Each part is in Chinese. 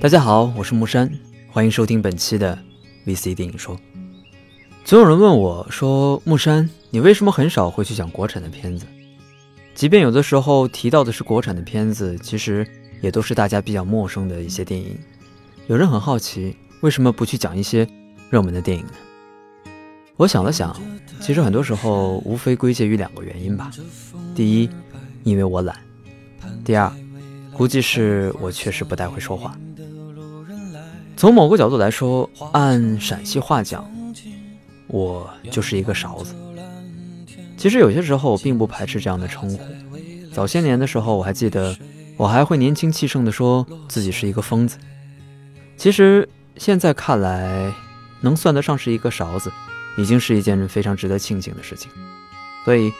大家好，我是木山，欢迎收听本期的 VC 电影说。总有人问我说：“木山，你为什么很少会去讲国产的片子？即便有的时候提到的是国产的片子，其实也都是大家比较陌生的一些电影。”有人很好奇，为什么不去讲一些热门的电影呢？我想了想，其实很多时候无非归结于两个原因吧。第一，因为我懒；第二，估计是我确实不太会说话。从某个角度来说，按陕西话讲，我就是一个勺子。其实有些时候我并不排斥这样的称呼。早些年的时候，我还记得，我还会年轻气盛地说自己是一个疯子。其实现在看来，能算得上是一个勺子。已经是一件非常值得庆幸的事情，所以，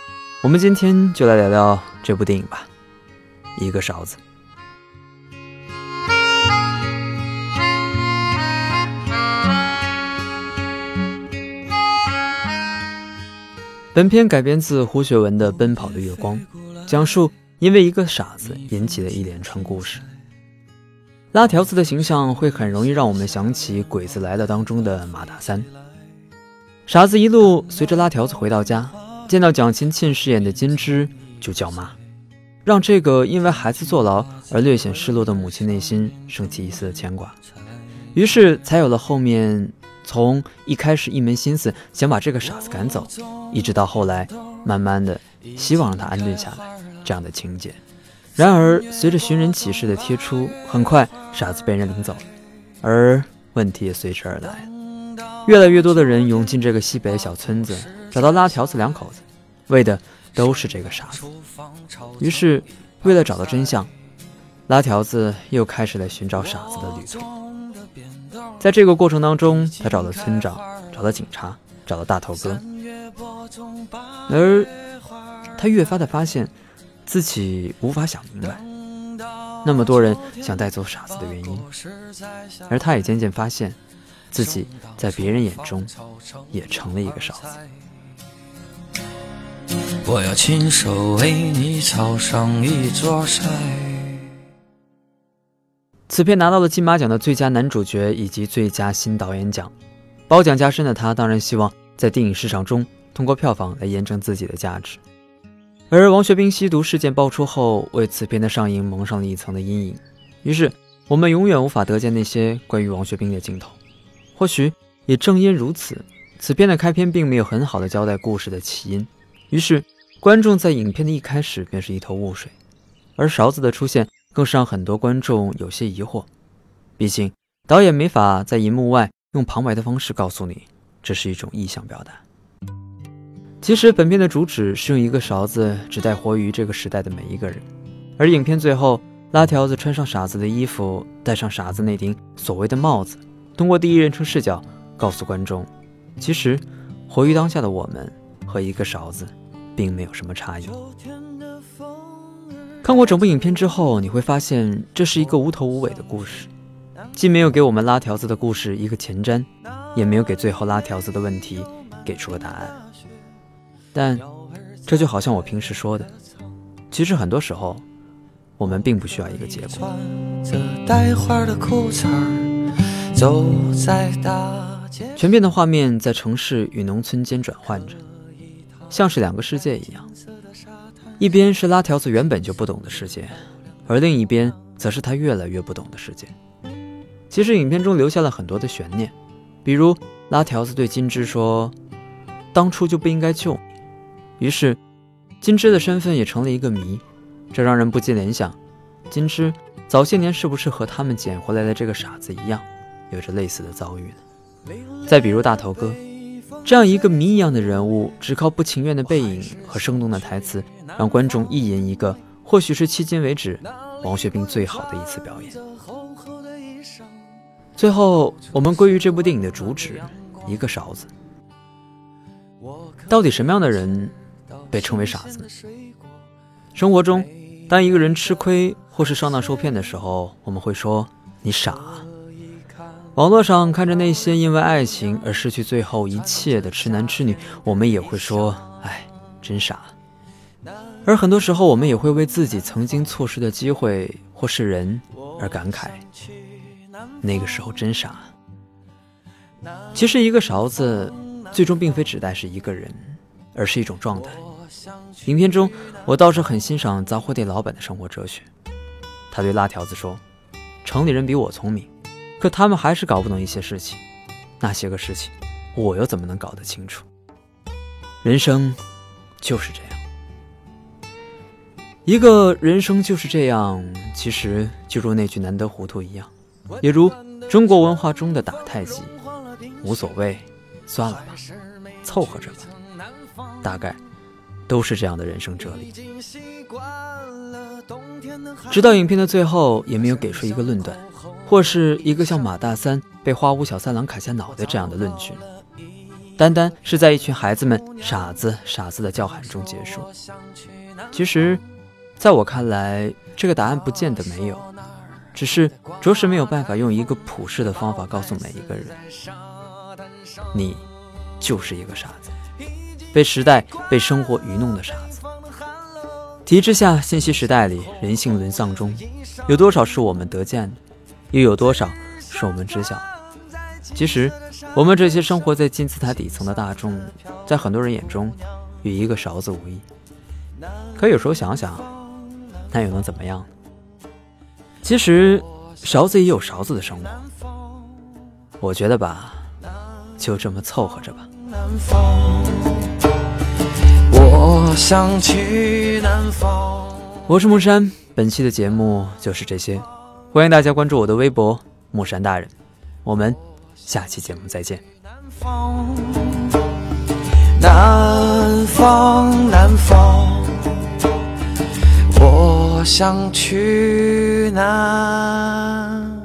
我们今天就来聊聊这部电影吧，《一个勺子》。本片改编自胡雪文的《奔跑的月光》，讲述因为一个傻子引起的一连串故事。拉条子的形象会很容易让我们想起《鬼子来了》当中的马大三。傻子一路随着拉条子回到家，见到蒋勤勤饰演的金枝就叫妈，让这个因为孩子坐牢而略显失落的母亲内心升起一丝的牵挂，于是才有了后面从一开始一门心思想把这个傻子赶走，一直到后来慢慢的希望让他安顿下来这样的情节。然而随着寻人启事的贴出，很快傻子被人领走了，而问题也随之而来。越来越多的人涌进这个西北小村子，找到拉条子两口子，为的都是这个傻子。于是，为了找到真相，拉条子又开始了寻找傻子的旅途。在这个过程当中，他找到村长，找到警察，找到大头哥，而他越发的发现自己无法想明白，那么多人想带走傻子的原因，而他也渐渐发现。自己在别人眼中也成了一个傻子。我要亲手为你抄上一座山。此片拿到了金马奖的最佳男主角以及最佳新导演奖，褒奖加身的他当然希望在电影市场中通过票房来验证自己的价值。而王学兵吸毒事件爆出后，为此片的上映蒙上了一层的阴影，于是我们永远无法得见那些关于王学兵的镜头。或许也正因如此，此片的开篇并没有很好的交代故事的起因，于是观众在影片的一开始便是一头雾水，而勺子的出现更是让很多观众有些疑惑。毕竟导演没法在银幕外用旁白的方式告诉你这是一种意象表达。其实本片的主旨是用一个勺子指代活于这个时代的每一个人，而影片最后拉条子穿上傻子的衣服，戴上傻子那顶所谓的帽子。通过第一人称视角告诉观众，其实活于当下的我们和一个勺子并没有什么差异。看过整部影片之后，你会发现这是一个无头无尾的故事，既没有给我们拉条子的故事一个前瞻，也没有给最后拉条子的问题给出个答案。但这就好像我平时说的，其实很多时候我们并不需要一个结果。走在大街，全片的画面在城市与农村间转换着，像是两个世界一样。一边是拉条子原本就不懂的世界，而另一边则是他越来越不懂的世界。其实影片中留下了很多的悬念，比如拉条子对金枝说：“当初就不应该救。”于是金枝的身份也成了一个谜，这让人不禁联想：金枝早些年是不是和他们捡回来的这个傻子一样？有着类似的遭遇呢。再比如大头哥，这样一个谜一样的人物，只靠不情愿的背影和生动的台词，让观众一言一个，或许是迄今为止王学兵最好的一次表演。最后，我们归于这部电影的主旨：一个勺子。到底什么样的人被称为傻子？生活中，当一个人吃亏或是上当受骗的时候，我们会说：“你傻。”啊网络上看着那些因为爱情而失去最后一切的痴男痴女，我们也会说：“哎，真傻。”而很多时候，我们也会为自己曾经错失的机会或是人而感慨。那个时候真傻。其实，一个勺子最终并非指代是一个人，而是一种状态。影片中，我倒是很欣赏杂货店老板的生活哲学。他对辣条子说：“城里人比我聪明，可他们还是搞不懂一些事情。那些个事情，我又怎么能搞得清楚？人生就是这样。一个人生就是这样，其实就如那句难得糊涂一样，也如中国文化中的打太极。”无所谓，算了吧，凑合着吧，大概都是这样的人生哲理。直到影片的最后，也没有给出一个论断，或是一个像马大三被花屋小三郎砍下脑袋这样的论据，单单是在一群孩子们“傻子，傻子”的叫喊中结束。其实，在我看来，这个答案不见得没有，只是着实没有办法用一个普世的方法告诉每一个人。你就是一个傻子，被时代、被生活愚弄的傻子。体制下，信息时代里，人性沦丧中，有多少是我们得见的，又有多少是我们知晓？其实，我们这些生活在金字塔底层的大众，在很多人眼中，与一个勺子无异。可有时候想想，那又能怎么样？其实，勺子也有勺子的生活。我觉得吧。就这么凑合着吧。我是木山，本期的节目就是这些，欢迎大家关注我的微博木山大人，我们下期节目再见。南方，南方，我想去南。